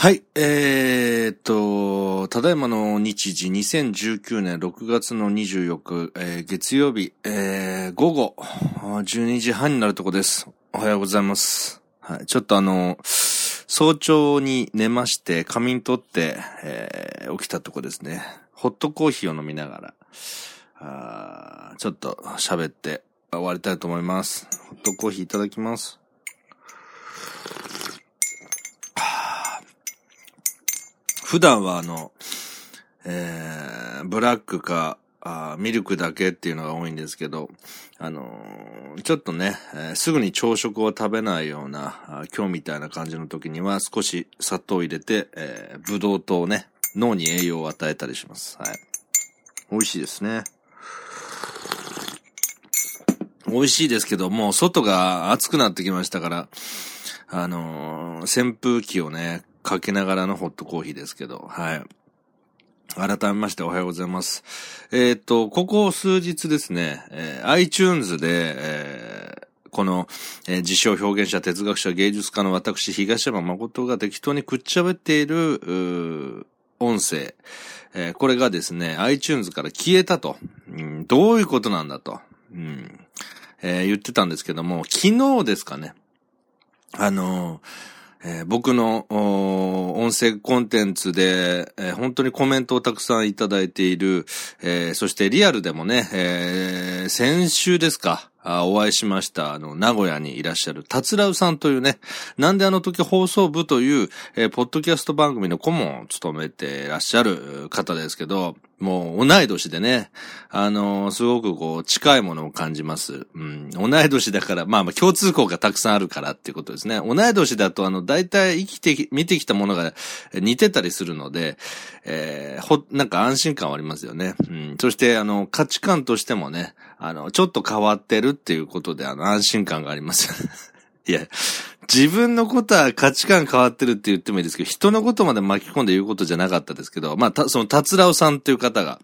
はい、えー、っと、ただいまの日時2019年6月の24日、えー、月曜日、えー、午後12時半になるとこです。おはようございます。はい、ちょっとあの、早朝に寝まして、仮眠取って、えー、起きたとこですね。ホットコーヒーを飲みながら、あちょっと喋って終わりたいと思います。ホットコーヒーいただきます。普段はあの、えー、ブラックか、あミルクだけっていうのが多いんですけど、あのー、ちょっとね、えー、すぐに朝食を食べないような、あ今日みたいな感じの時には少し砂糖を入れて、えー、ブドウ糖をね、脳に栄養を与えたりします。はい。美味しいですね。美味しいですけど、もう外が暑くなってきましたから、あのー、扇風機をね、かけながらのホットコーヒーですけど、はい。改めましておはようございます。えっ、と、ここ数日ですね、えー、iTunes で、えー、この、えー、自称表現者、哲学者、芸術家の私、東山誠が適当にくっちゃべっている、音声、えー、これがですね、iTunes から消えたと。うん、どういうことなんだと。うんえー、言ってたんですけども、昨日ですかね。あのーえー、僕の音声コンテンツで、えー、本当にコメントをたくさんいただいている、えー、そしてリアルでもね、え先週ですか、お会いしました、あの、名古屋にいらっしゃる、たつらうさんというね、なんであの時放送部という、えー、ポッドキャスト番組の顧問を務めていらっしゃる方ですけど、もう同い年でね、あのー、すごくこう、近いものを感じます。うん。同い年だから、まあまあ共通項がたくさんあるからっていうことですね。同い年だと、あの、大体生きて、見てきたものが似てたりするので、えー、ほ、なんか安心感はありますよね。うん。そして、あの、価値観としてもね、あの、ちょっと変わってるっていうことで、あの、安心感があります。いや、自分のことは価値観変わってるって言ってもいいですけど、人のことまで巻き込んで言うことじゃなかったですけど、まあ、た、その、たつらおさんという方が、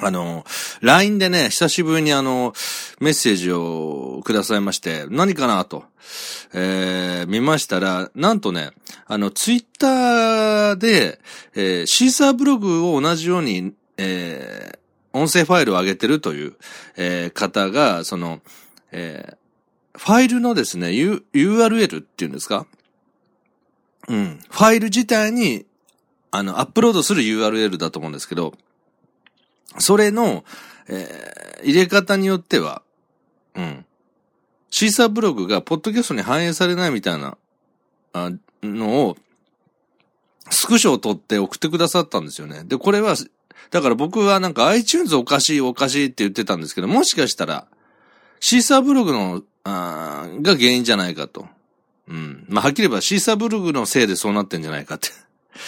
あの、LINE でね、久しぶりにあの、メッセージをくださいまして、何かなと、えー、見ましたら、なんとね、あの、ツイッターで、えー、シーサーブログを同じように、えー、音声ファイルを上げてるという、えー、方が、その、えー、ファイルのですね、U、URL っていうんですか？うん。ファイル自体に、あの、アップロードする URL だと思うんですけど、それの、えー、入れ方によっては、うん。シーサーブログがポッドキャストに反映されないみたいな、あのを、スクショを取って送ってくださったんですよね。で、これはだから僕はなんか iTunes おかしいおかしいって言ってたんですけど、もしかしたら、シーサーブログの、あが原因じゃないかと。うん。まあ、はっきり言えばシーサーブログのせいでそうなってんじゃないかって。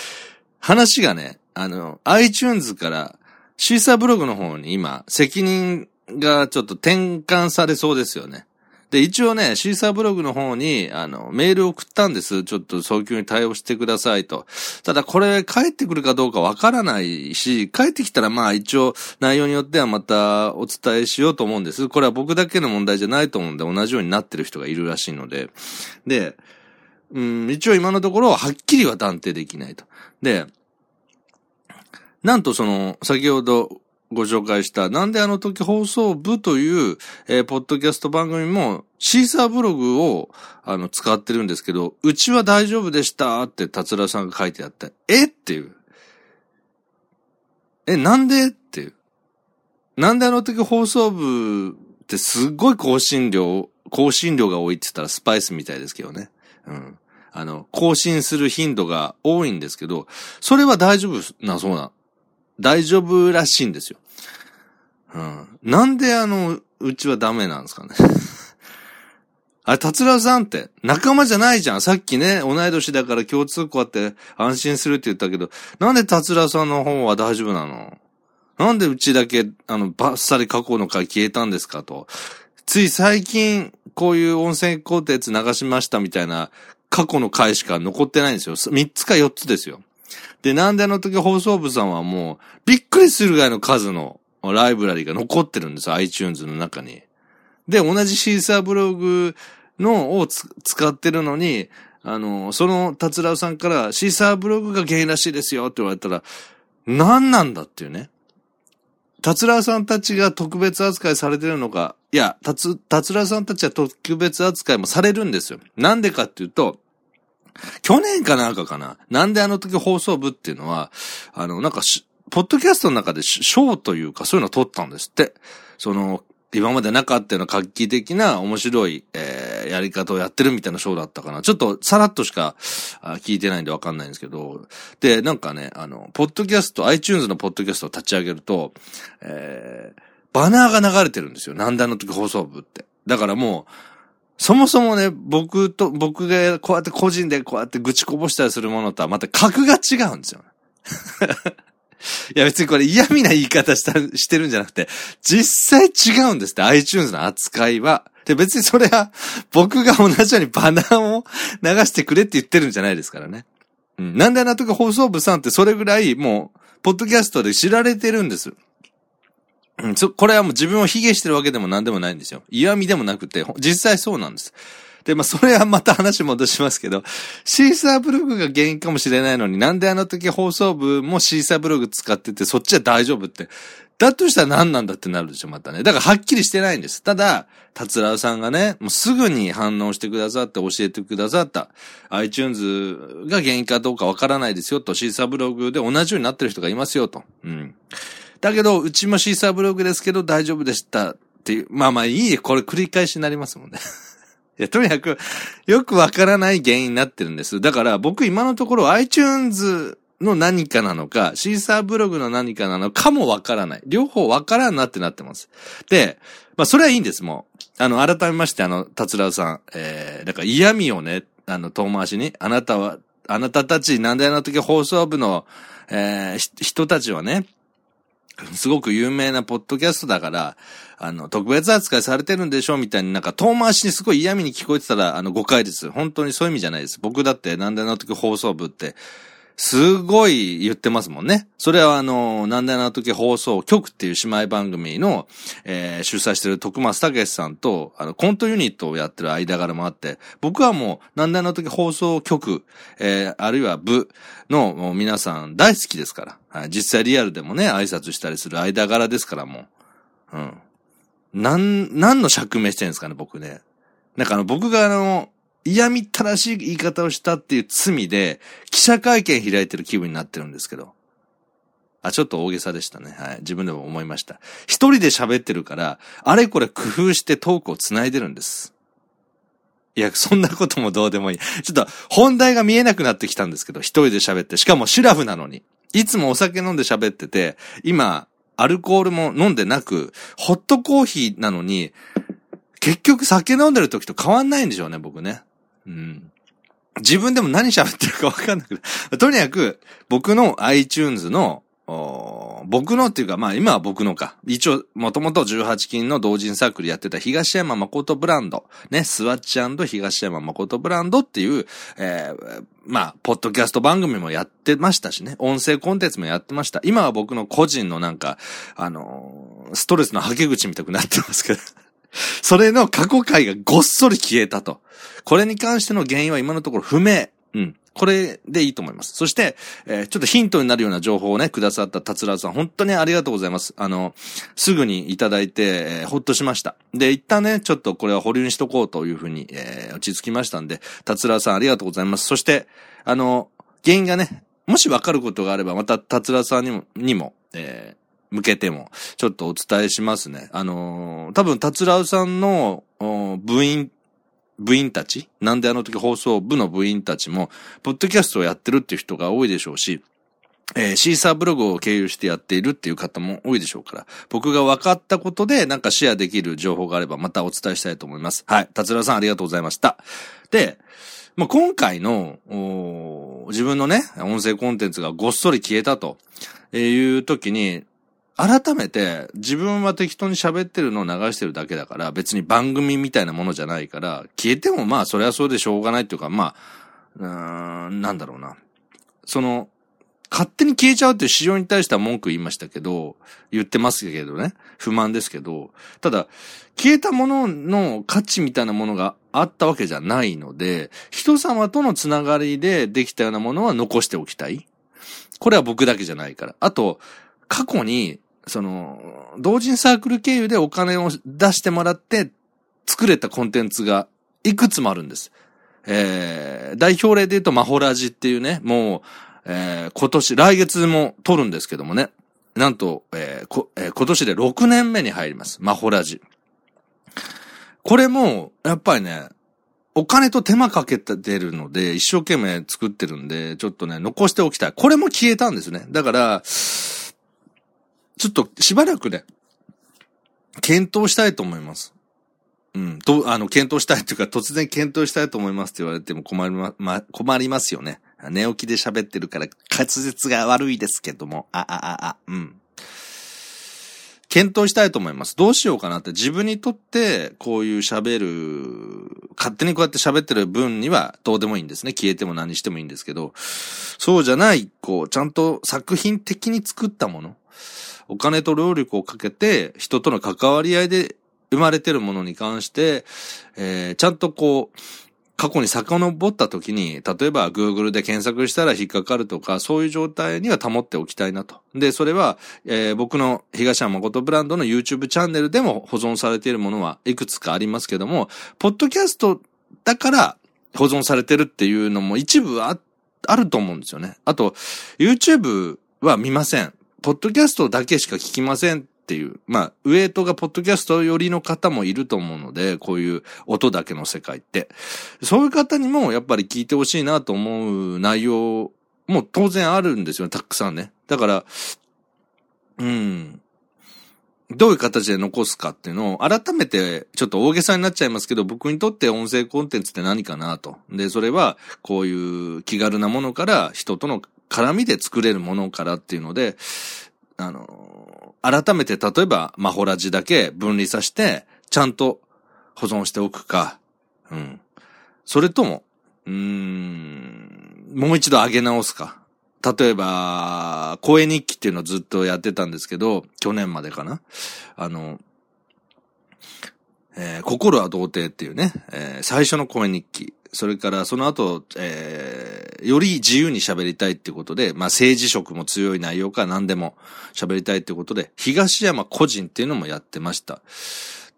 話がね、あの、iTunes からシーサーブログの方に今、責任がちょっと転換されそうですよね。で、一応ね、シーサーブログの方に、あの、メール送ったんです。ちょっと早急に対応してくださいと。ただ、これ、帰ってくるかどうかわからないし、帰ってきたら、まあ、一応、内容によってはまたお伝えしようと思うんです。これは僕だけの問題じゃないと思うんで、同じようになってる人がいるらしいので。で、うん、一応今のところ、はっきりは断定できないと。で、なんとその、先ほどご紹介した、なんであの時放送部という、えー、ポッドキャスト番組も、シーサーブログを、あの、使ってるんですけど、うちは大丈夫でしたって、達郎さんが書いてあって、えっていう。え、なんでっていう。なんであの時放送部ってすっごい更新量、更新量が多いって言ったらスパイスみたいですけどね。うん。あの、更新する頻度が多いんですけど、それは大丈夫なそうな大丈夫らしいんですよ。うん。なんであの、うちはダメなんですかね。あれ、達郎さんって、仲間じゃないじゃん。さっきね、同い年だから共通項あって安心するって言ったけど、なんで達郎さんの方は大丈夫なの？なんでうちだけ、あの、バッサリ過去の回消えたんですかと。つい最近、こういう音声コンテンツ流しましたみたいな過去の回しか残ってないんですよ。3つか4つですよ。で、なんであの時放送部さんはもう、びっくりするぐらいの数のライブラリが残ってるんです iTunes の中に。で、同じシーサーブログのを使ってるのに、あの、その達郎さんからシーサーブログが原因らしいですよって言われたら、何なんだっていうね。達郎さんたちが特別扱いされてるのか、いや、達、達郎さんたちは特別扱いもされるんですよ。なんでかっていうと、去年かなんかかな？なんであの時放送部っていうのは、あの、なんかしポッドキャストの中で賞というかそういうのを取ったんですって。その、今までなかったような画期的な面白い、えー、やり方をやってるみたいなショーだったかな。ちょっとさらっとしか聞いてないんでわかんないんですけど。で、なんかね、あの、ポッドキャスト、iTunes のポッドキャストを立ち上げると、えー、バナーが流れてるんですよ。なんだの時放送部って。だからもう、そもそもね、僕と、僕がこうやって個人でこうやって愚痴こぼしたりするものとはまた格が違うんですよ。いや別にこれ嫌味な言い方した、してるんじゃなくて、実際違うんですって、iTunes の扱いは。で、別にそれは、僕が同じようにバナーを流してくれって言ってるんじゃないですからね。うん。なんであの時放送部さんってそれぐらいもう、ポッドキャストで知られてるんです。うん、これはもう自分を卑下してるわけでも何でもないんですよ。嫌味でもなくて、実際そうなんです。で、まあ、それはまた話戻しますけど、シーサーブログが原因かもしれないのに、なんであの時放送部もシーサーブログ使ってて、そっちは大丈夫って。だとしたら何なんだってなるでしょ、またね。だからはっきりしてないんです。ただ、達郎さんがね、もうすぐに反応してくださって教えてくださった iTunes が原因かどうかわからないですよと、シーサーブログで同じようになってる人がいますよと。うん。だけど、うちもシーサーブログですけど大丈夫でしたっていう。まあまあいいこれ繰り返しになりますもんね。いや、とにかく、よくわからない原因になってるんです。だから僕今のところ iTunes の何かなのか、シーサーブログの何かなのかもわからない。両方わからんなってなってます。で、まあそれはいいんです、もう。あの、改めまして、あの、達郎さん、えー、だから嫌味をね、あの、遠回しに、あなたは、あなたたち、なんであの時放送部の、えー、人たちはね、すごく有名なポッドキャストだから、あの、特別扱いされてるんでしょみたいになんか遠回しにすごい嫌味に聞こえてたら、あの、誤解です。本当にそういう意味じゃないです。僕だって、なんであの時放送部って、すごい言ってますもんね。それはあの、なんであの時放送局っていう姉妹番組の、えー、主催してる徳松武さんと、あの、コントユニットをやってる間柄もあって、僕はもう、なんであの時放送局、えー、あるいは部の皆さん大好きですから。はい、実際リアルでもね、挨拶したりする間柄ですからもう。うん。なん、何の釈明してるんですかね、僕ね。なんかあの、僕があの、嫌みったらしい言い方をしたっていう罪で、記者会見開いてる気分になってるんですけど。あ、ちょっと大げさでしたね。はい。自分でも思いました。一人で喋ってるから、あれこれ工夫してトークを繋いでるんです。いや、そんなこともどうでもいい。ちょっと本題が見えなくなってきたんですけど、一人で喋って、しかもシュラフなのに。いつもお酒飲んで喋ってて、今、アルコールも飲んでなく、ホットコーヒーなのに、結局酒飲んでる時と変わんないんでしょうね、僕ね。自分でも何喋ってるかわかんなくて。とにかく、僕の iTunes の、僕のっていうか、まあ今は僕のか。一応、もともと18金の同人サークルやってた東山誠ブランド。ね、スワッチ東山誠ブランドっていう、えー、まあ、ポッドキャスト番組もやってましたしね。音声コンテンツもやってました。今は僕の個人のなんか、あのー、ストレスの吐け口みたくなってますけど。それの過去回がごっそり消えたと。これに関しての原因は今のところ不明。うん。これでいいと思います。そして、えー、ちょっとヒントになるような情報をね、くださった達郎さん、本当にありがとうございます。あの、すぐにいただいて、えー、ほっとしました。で、一旦ね、ちょっとこれは保留にしとこうというふうに、えー、落ち着きましたんで、達郎さんありがとうございます。そして、あの、原因がね、もしわかることがあれば、また達郎さんにも、にも、え、向けても、ちょっとお伝えしますね。あのー、多分、達郎さんの、部員、部員たちなんであの時放送部の部員たちも、ポッドキャストをやってるっていう人が多いでしょうし、えー、シーサーブログを経由してやっているっていう方も多いでしょうから、僕が分かったことでなんかシェアできる情報があればまたお伝えしたいと思います。はい。達郎さんありがとうございました。で、まあ、今回の、自分のね、音声コンテンツがごっそり消えたという時に、改めて自分は適当に喋ってるのを流してるだけだから別に番組みたいなものじゃないから消えてもまあそれはそれでしょうがないっていうかまあ、うん、なんだろうな。その、勝手に消えちゃうっていう市場に対しては文句言いましたけど、言ってますけどね。不満ですけど、ただ、消えたものの価値みたいなものがあったわけじゃないので、人様とのつながりでできたようなものは残しておきたい。これは僕だけじゃないから。あと、過去に、その、同人サークル経由でお金を出してもらって作れたコンテンツがいくつもあるんです。えー、代表例で言うとマホラジっていうね、もう、えー、今年、来月も撮るんですけどもね。なんと、えーこえー、今年で6年目に入ります。マホラジ。これも、やっぱりね、お金と手間かけてるので、一生懸命作ってるんで、ちょっとね、残しておきたい。これも消えたんですね。だから、ちょっとしばらくね、検討したいと思います。うん。と、あの、検討したいというか、突然検討したいと思いますって言われても困りま、ま、困りますよね。寝起きで喋ってるから滑舌が悪いですけども、あ、あ、あ、あ、うん。検討したいと思います。どうしようかなって自分にとってこういう喋る、勝手にこうやって喋ってる分にはどうでもいいんですね。消えても何してもいいんですけど、そうじゃない、こう、ちゃんと作品的に作ったもの、お金と労力をかけて人との関わり合いで生まれてるものに関して、えー、ちゃんとこう、過去に遡った時に、例えば Google で検索したら引っかかるとか、そういう状態には保っておきたいなと。で、それは、えー、僕の東山誠ブランドの YouTube チャンネルでも保存されているものはいくつかありますけども、ポッドキャストだから保存されてるっていうのも一部あ、あると思うんですよね。あと、YouTube は見ません。ポッドキャストだけしか聞きませんっていう、まあ、ウエイトがポッドキャスト寄りの方もいると思うので、こういう音だけの世界って。そういう方にもやっぱり聞いてほしいなと思う内容も当然あるんですよ、たくさんね。だから、うん。どういう形で残すかっていうのを改めてちょっと大げさになっちゃいますけど僕にとって音声コンテンツって何かなと。で、それはこういう気軽なものから人との絡みで作れるものからっていうので、あの、改めて例えばマホラジだけ分離させて、ちゃんと保存しておくか、うん。それとも、うーん、もう一度上げ直すか。例えば、声日記っていうのをずっとやってたんですけど、去年までかな。あの、えー、心は童貞っていうね、えー、最初の声日記。それからその後、えー、より自由に喋りたいってことで、まあ政治色も強い内容か何でも喋りたいってことで、東山個人っていうのもやってました。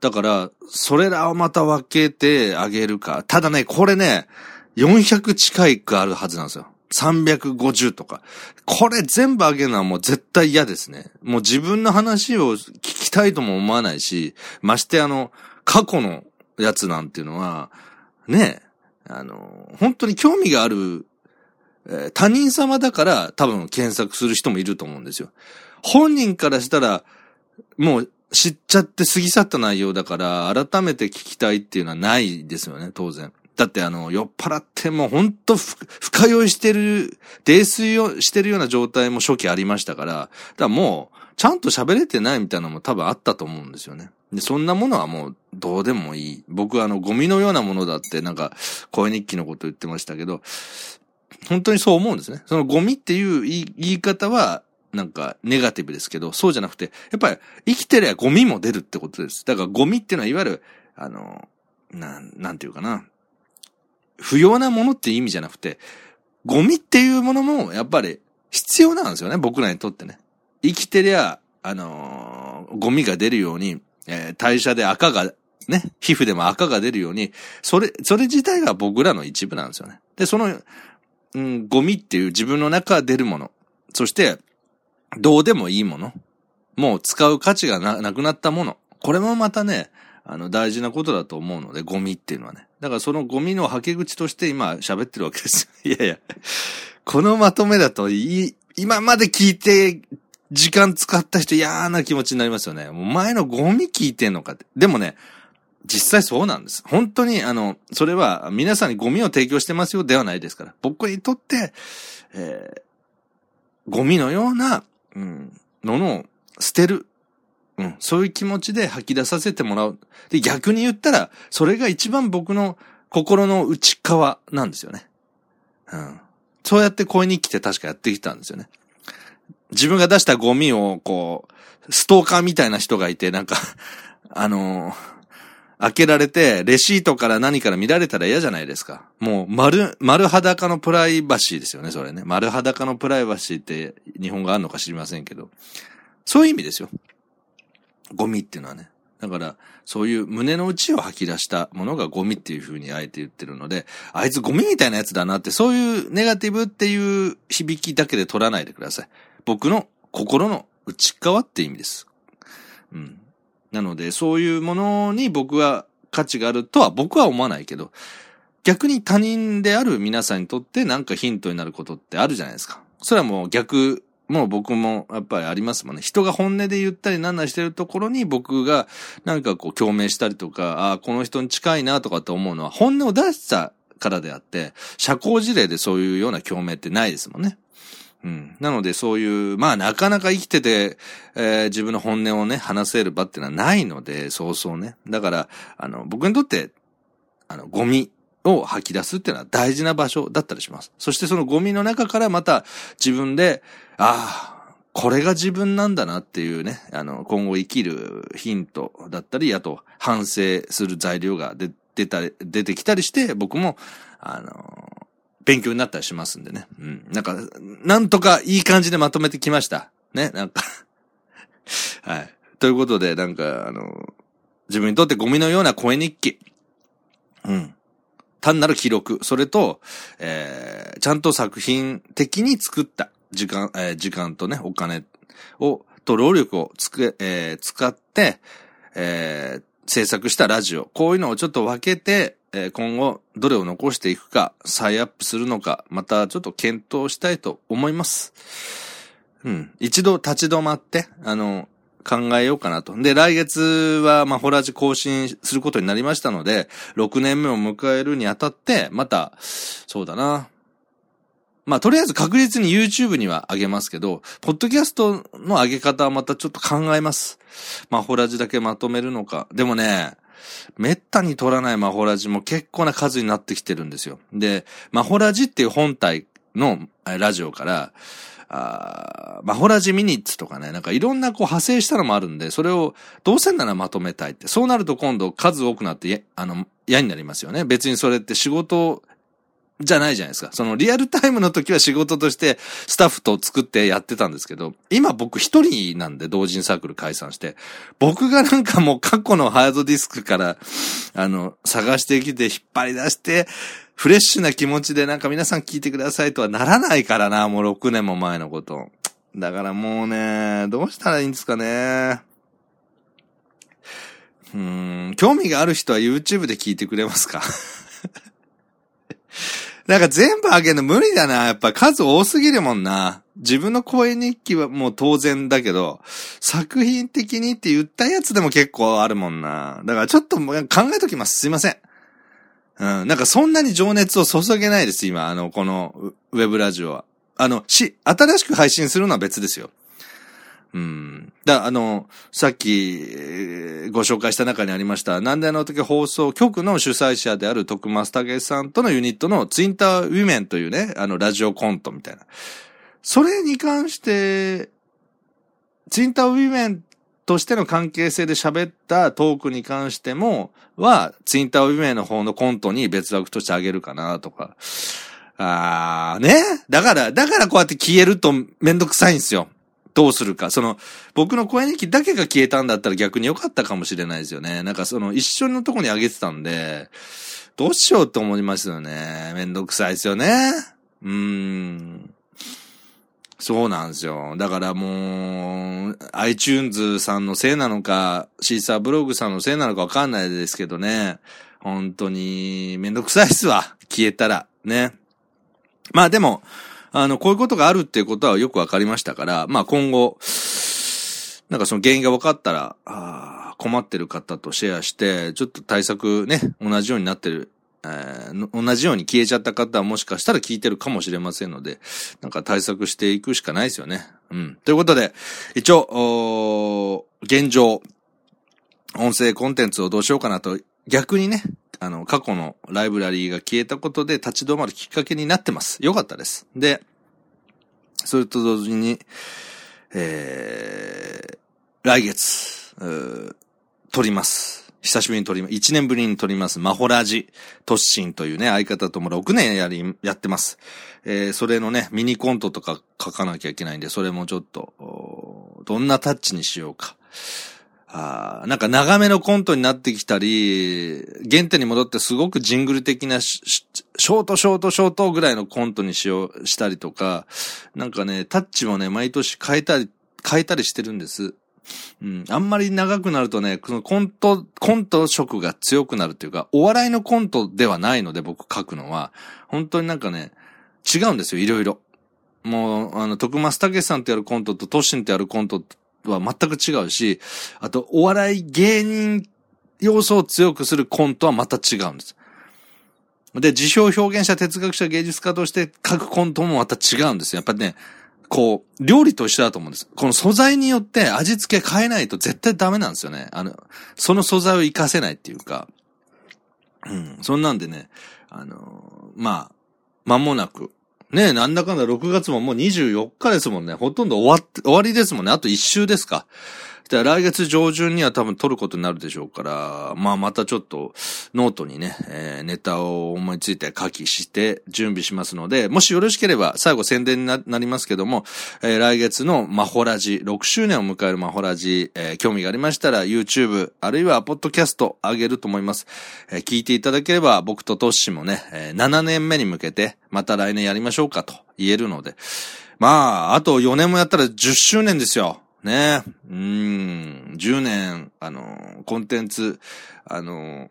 だから、それらをまた分けてあげるか。ただね、これね、400近いくあるはずなんですよ。350とか。これ全部あげるのはもう絶対嫌ですね。もう自分の話を聞きたいとも思わないし、ましてあの、過去のやつなんていうのは、ね、あの、本当に興味がある、えー、他人様だから多分検索する人もいると思うんですよ。本人からしたら、もう知っちゃって過ぎ去った内容だから、改めて聞きたいっていうのはないですよね、当然。だってあの、酔っ払っても本当深酔いしてる、泥酔をしてるような状態も初期ありましたから、だからもう、ちゃんと喋れてないみたいなのも多分あったと思うんですよね。で、そんなものはもうどうでもいい。僕はあの、ゴミのようなものだってなんか、声日記のこと言ってましたけど、本当にそう思うんですね。そのゴミっていう言い方は、なんか、ネガティブですけど、そうじゃなくて、やっぱり、生きてりゃゴミも出るってことです。だから、ゴミっていうのは、いわゆる、あの、なん、なんていうかな。不要なものっていう意味じゃなくて、ゴミっていうものも、やっぱり、必要なんですよね、僕らにとってね。生きてりゃ、あのー、ゴミが出るように、えー、代謝で赤が、ね、皮膚でも赤が出るように、それ、それ自体が僕らの一部なんですよね。で、その、うん、ゴミっていう自分の中出るもの。そして、どうでもいいもの。もう使う価値がななくなったもの。これもまたね、あの、大事なことだと思うので、ゴミっていうのはね。だからそのゴミの吐け口として今喋ってるわけですよ。いやいや。このまとめだと、い、今まで聞いて時間使った人嫌な気持ちになりますよね。もう前のゴミ聞いてんのかって。でもね、実際そうなんです。本当に、あの、それは皆さんにゴミを提供してますよではないですから。僕にとって、えー、ゴミのような、うん、ののを捨てる。うん、そういう気持ちで吐き出させてもらう。で、逆に言ったら、それが一番僕の心の内側なんですよね。うん。そうやって声日記って確かやってきたんですよね。自分が出したゴミを、こう、ストーカーみたいな人がいて、なんか あのー、開けられて、レシートから何から見られたら嫌じゃないですか。もう、丸、丸裸のプライバシーですよね、それね。丸裸のプライバシーって日本語あるのか知りませんけど。そういう意味ですよ。ゴミっていうのはね。だから、そういう胸の内を吐き出したものがゴミっていう風にあえて言ってるので、あいつゴミみたいなやつだなって、そういうネガティブっていう響きだけで取らないでください。僕の心の内側って意味です。うん。なので、そういうものに僕は価値があるとは僕は思わないけど、逆に他人である皆さんにとってなんかヒントになることってあるじゃないですか。それはもう逆、もう僕もやっぱりありますもんね。人が本音で言ったりなんなしてるところに僕がなんかこう共鳴したりとか、ああ、この人に近いなとかって思うのは本音を出したからであって、社交辞令でそういうような共鳴ってないですもんね。うん。なのでそういう、まあなかなか生きてて、えー、自分の本音をね、話せる場っていうのはないので、そうそうね。だから、あの、僕にとって、あの、ゴミを吐き出すっていうのは大事な場所だったりします。そしてそのゴミの中からまた自分で、ああ、これが自分なんだなっていうね、あの、今後生きるヒントだったり、あと反省する材料が出出たり、出てきたりして、僕も、あの、勉強になったりしますんでね。うん。なんか、なんとかいい感じでまとめてきました。ね、なんか はい。ということで、なんか、あの、自分にとってゴミのような声日記。うん。単なる記録。それと、えー、ちゃんと作品的に作った時間、えー、時間とね、お金を、と労力をつく、えー、使って、えー、制作したラジオ。こういうのをちょっと分けて、え今後どれを残していくか、再アップするのか、またちょっと検討したいと思います。うん。一度立ち止まって、あの、考えようかなと。で、来月は、まあ、ホラージ更新することになりましたので、6年目を迎えるにあたって、また、そうだな。まあ、とりあえず確実に YouTube には上げますけど、ポッドキャストの上げ方はまたちょっと考えます。まあ、ホラジだけまとめるのか。でもね、めったに撮らないマホラジも結構な数になってきてるんですよ。で、マホラジっていう本体のラジオから、あマホラジミニッツとかね、なんかいろんなこう派生したのもあるんで、それをどうせならまとめたいって。そうなると今度数多くなって、あの、嫌になりますよね。別にそれって仕事じゃないじゃないですか。そのリアルタイムの時は仕事としてスタッフと作ってやってたんですけど、今僕一人なんで同人サークル解散して、僕がなんかもう過去のハードディスクから、あの、探してきて引っ張り出して、フレッシュな気持ちでなんか皆さん聞いてくださいとはならないからな、もう6年も前のこと。だからもうね、どうしたらいいんですかね。うん、興味がある人は YouTube で聞いてくれますか？なんか全部あげるの無理だな。やっぱ数多すぎるもんな。自分の声日記はもう当然だけど、作品的にって言ったやつでも結構あるもんな。だからちょっと考えときます。すいません。うん。なんかそんなに情熱を注げないです、今。あの、このウェブラジオは。あの、し、新しく配信するのは別ですよ。うん。だ、あの、さっき、ご紹介した中にありました、なんであの時放送局の主催者である徳松武さんとのユニットのツインターウィメンというね、あの、ラジオコントみたいな。それに関して、ツインターウィメンとしての関係性で喋ったトークに関しても、は、ツインターウィメンの方のコントに別枠としてあげるかなとか。あー、ね。だから、だからこうやって消えるとめんどくさいんですよ。どうするか。その、僕の声日記だけが消えたんだったら逆に良かったかもしれないですよね。なんかその、一緒のとこにあげてたんで、どうしようと思いますよね。めんどくさいですよね。うーん。そうなんですよ。だからもう、iTunes さんのせいなのか、シーサーブログさんのせいなのかわかんないですけどね。本当に、めんどくさいっすわ。消えたら。ね。まあでも、あの、こういうことがあるっていうことはよくわかりましたから、まあ今後、なんかその原因が分かったら、あ困ってる方とシェアして、ちょっと対策ね、同じようになってる、えー、同じように消えちゃった方はもしかしたら聞いてるかもしれませんので、なんか対策していくしかないですよね。うん。ということで、一応、現状、音声コンテンツをどうしようかなと、逆にね、あの、過去のライブラリーが消えたことで立ち止まるきっかけになってます。よかったです。で、それと同時に、えー、来月、撮ります。久しぶりに撮ります、1年ぶりに撮ります、マホラジ、トッシンというね、相方とも6年やり、やってます。えー、それのね、ミニコントとか書かなきゃいけないんで、それもちょっと、どんなタッチにしようか。あなんか長めのコントになってきたり、原点に戻ってすごくジングル的なショートショートショートぐらいのコントにしよう、したりとか、なんかね、タッチもね、毎年変えたり、変えたりしてるんです。うん。あんまり長くなるとね、このコント、コント色が強くなるっていうか、お笑いのコントではないので僕書くのは、本当になんかね、違うんですよ、いろいろ。もう、あの、徳松武さんとやるコントとトッシンとやるコントは全く違うし、あと、お笑い芸人要素を強くするコントはまた違うんです。で、辞表表現者、哲学者、芸術家として書くコントもまた違うんですよ。やっぱりね、こう、料理と一緒だと思うんです。この素材によって味付け変えないと絶対ダメなんですよね。あの、その素材を活かせないっていうか。うん、そんなんでね、あのまあ、間もなく、ねえ、なんだかんだ6月ももう24日ですもんね。ほとんど終わって、終わりですもんね。あと1週ですか。で、来月上旬には多分撮ることになるでしょうから、まあまたちょっとノートにね、えー、ネタを思いついて書きして準備しますので、もしよろしければ最後宣伝になりますけども、えー、来月のマホラジ、6周年を迎えるマホラジ、えー、興味がありましたら YouTube、あるいはポッドキャスト上げると思います。え、聞いていただければ僕とトッシもね、え、7年目に向けてまた来年やりましょうかと言えるので、まあ、あと4年もやったら10周年ですよ。ねえ。うん、10年、あの、コンテンツ、あの、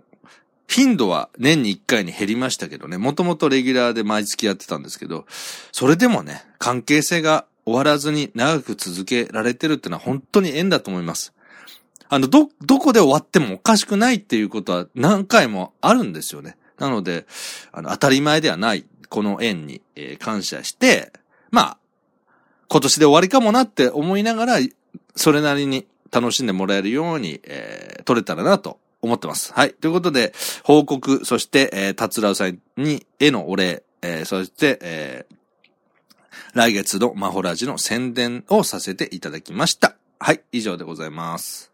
頻度は年に1回に減りましたけどね、もともとレギュラーで毎月やってたんですけど、それでもね、関係性が終わらずに長く続けられてるってのは本当に縁だと思います。あの、ど、どこで終わってもおかしくないっていうことは何回もあるんですよね。なので、あの、当たり前ではない、この縁に、えー、感謝して、まあ、今年で終わりかもなって思いながら、それなりに楽しんでもらえるように、えー、撮れたらなと思ってます。はい。ということで、報告、そして、えー、達郎さんに、へのお礼、えー、そして、えー、来月のマホラジの宣伝をさせていただきました。はい。以上でございます。